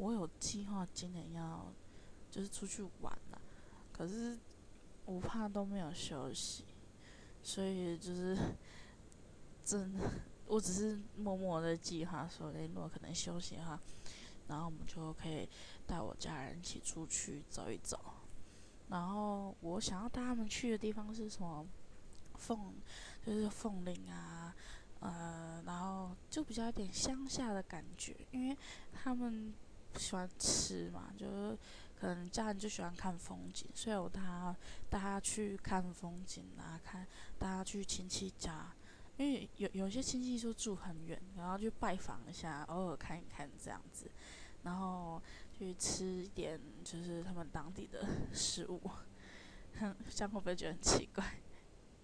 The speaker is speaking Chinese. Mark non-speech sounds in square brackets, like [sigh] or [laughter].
我有计划今年要就是出去玩了，可是我怕都没有休息，所以就是 [laughs] 真的，我只是默默的计划说，诶，如果可能休息的话，然后我们就可以带我家人一起出去走一走。然后我想要带他们去的地方是什么？凤，就是凤岭啊，呃，然后就比较有点乡下的感觉，因为他们不喜欢吃嘛，就是可能家人就喜欢看风景，所以我带他带他去看风景啊，看带他去亲戚家，因为有有些亲戚就住很远，然后去拜访一下，偶尔看一看这样子，然后去吃一点就是他们当地的食物，哼，[laughs] 这样会不会觉得很奇怪？